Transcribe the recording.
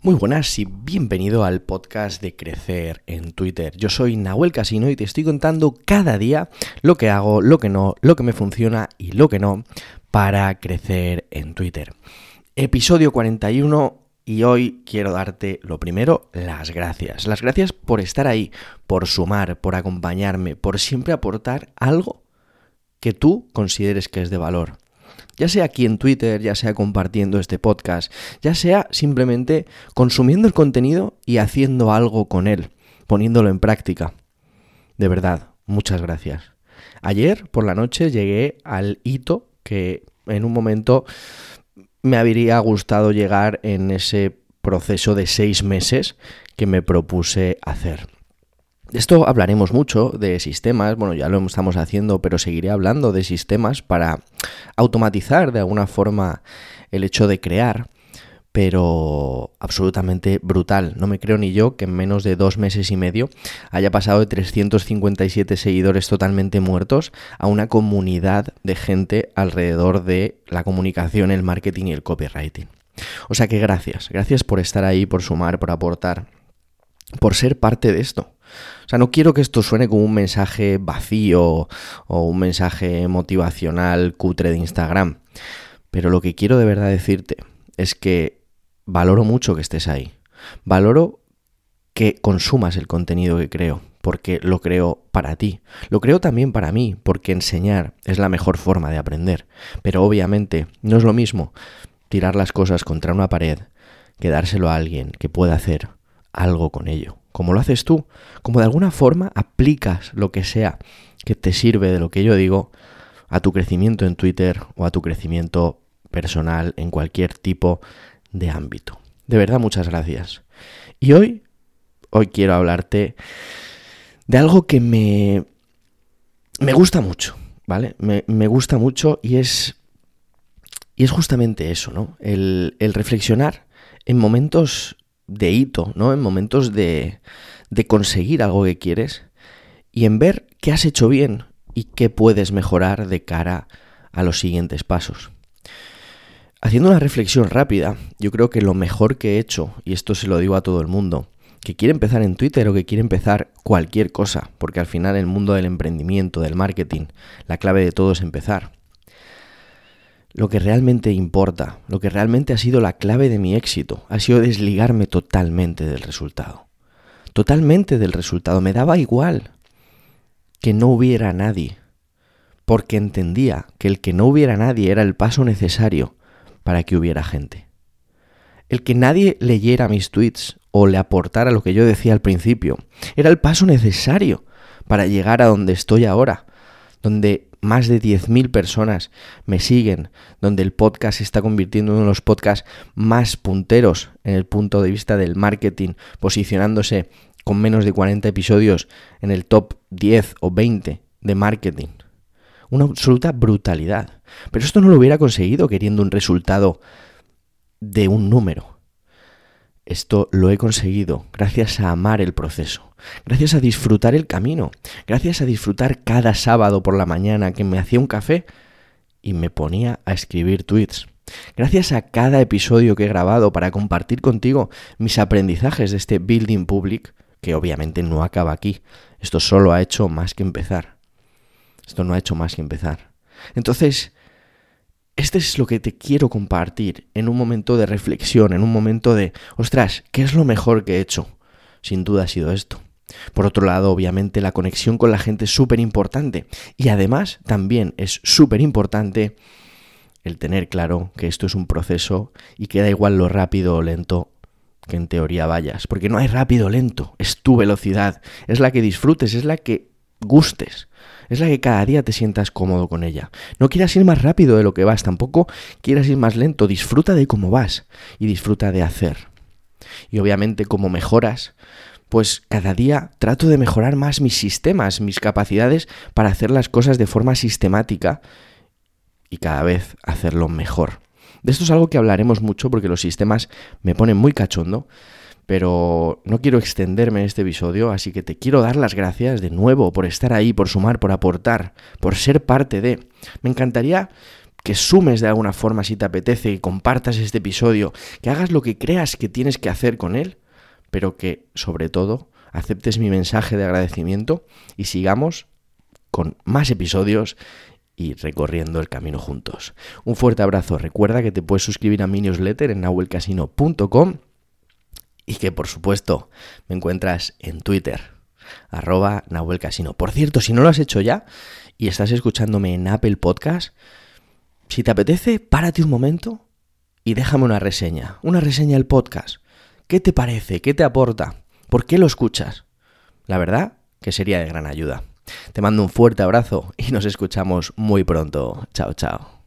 Muy buenas y bienvenido al podcast de Crecer en Twitter. Yo soy Nahuel Casino y te estoy contando cada día lo que hago, lo que no, lo que me funciona y lo que no para crecer en Twitter. Episodio 41 y hoy quiero darte lo primero, las gracias. Las gracias por estar ahí, por sumar, por acompañarme, por siempre aportar algo que tú consideres que es de valor ya sea aquí en Twitter, ya sea compartiendo este podcast, ya sea simplemente consumiendo el contenido y haciendo algo con él, poniéndolo en práctica. De verdad, muchas gracias. Ayer por la noche llegué al hito que en un momento me habría gustado llegar en ese proceso de seis meses que me propuse hacer. De esto hablaremos mucho de sistemas, bueno, ya lo estamos haciendo, pero seguiré hablando de sistemas para automatizar de alguna forma el hecho de crear, pero absolutamente brutal. No me creo ni yo que en menos de dos meses y medio haya pasado de 357 seguidores totalmente muertos a una comunidad de gente alrededor de la comunicación, el marketing y el copywriting. O sea que gracias, gracias por estar ahí, por sumar, por aportar, por ser parte de esto. O sea, no quiero que esto suene como un mensaje vacío o un mensaje motivacional cutre de Instagram. Pero lo que quiero de verdad decirte es que valoro mucho que estés ahí. Valoro que consumas el contenido que creo, porque lo creo para ti. Lo creo también para mí, porque enseñar es la mejor forma de aprender. Pero obviamente no es lo mismo tirar las cosas contra una pared que dárselo a alguien que pueda hacer algo con ello como lo haces tú, como de alguna forma aplicas lo que sea que te sirve de lo que yo digo a tu crecimiento en Twitter o a tu crecimiento personal en cualquier tipo de ámbito. De verdad, muchas gracias. Y hoy, hoy quiero hablarte de algo que me, me gusta mucho, ¿vale? Me, me gusta mucho y es, y es justamente eso, ¿no? El, el reflexionar en momentos de hito, ¿no? En momentos de, de conseguir algo que quieres y en ver qué has hecho bien y qué puedes mejorar de cara a los siguientes pasos. Haciendo una reflexión rápida, yo creo que lo mejor que he hecho, y esto se lo digo a todo el mundo, que quiere empezar en Twitter o que quiere empezar cualquier cosa, porque al final el mundo del emprendimiento, del marketing, la clave de todo es empezar lo que realmente importa, lo que realmente ha sido la clave de mi éxito, ha sido desligarme totalmente del resultado. Totalmente del resultado. Me daba igual que no hubiera nadie, porque entendía que el que no hubiera nadie era el paso necesario para que hubiera gente. El que nadie leyera mis tweets o le aportara lo que yo decía al principio era el paso necesario para llegar a donde estoy ahora, donde más de 10.000 personas me siguen, donde el podcast se está convirtiendo en uno de los podcasts más punteros en el punto de vista del marketing, posicionándose con menos de 40 episodios en el top 10 o 20 de marketing. Una absoluta brutalidad. Pero esto no lo hubiera conseguido queriendo un resultado de un número. Esto lo he conseguido gracias a amar el proceso, gracias a disfrutar el camino, gracias a disfrutar cada sábado por la mañana que me hacía un café y me ponía a escribir tweets. Gracias a cada episodio que he grabado para compartir contigo mis aprendizajes de este Building Public, que obviamente no acaba aquí. Esto solo ha hecho más que empezar. Esto no ha hecho más que empezar. Entonces, este es lo que te quiero compartir en un momento de reflexión, en un momento de, ostras, ¿qué es lo mejor que he hecho? Sin duda ha sido esto. Por otro lado, obviamente la conexión con la gente es súper importante y además también es súper importante el tener claro que esto es un proceso y que da igual lo rápido o lento que en teoría vayas, porque no hay rápido o lento, es tu velocidad, es la que disfrutes, es la que gustes es la que cada día te sientas cómodo con ella. No quieras ir más rápido de lo que vas, tampoco quieras ir más lento, disfruta de cómo vas y disfruta de hacer. Y obviamente como mejoras, pues cada día trato de mejorar más mis sistemas, mis capacidades para hacer las cosas de forma sistemática y cada vez hacerlo mejor. De esto es algo que hablaremos mucho porque los sistemas me ponen muy cachondo, pero no quiero extenderme en este episodio, así que te quiero dar las gracias de nuevo por estar ahí, por sumar, por aportar, por ser parte de... Me encantaría que sumes de alguna forma si te apetece, que compartas este episodio, que hagas lo que creas que tienes que hacer con él, pero que sobre todo aceptes mi mensaje de agradecimiento y sigamos con más episodios y recorriendo el camino juntos. Un fuerte abrazo. Recuerda que te puedes suscribir a mi newsletter en nahuelcasino.com y que por supuesto me encuentras en Twitter, arroba nahuelcasino. Por cierto, si no lo has hecho ya y estás escuchándome en Apple Podcast, si te apetece, párate un momento y déjame una reseña, una reseña del podcast. ¿Qué te parece? ¿Qué te aporta? ¿Por qué lo escuchas? La verdad que sería de gran ayuda. Te mando un fuerte abrazo y nos escuchamos muy pronto. Chao, chao.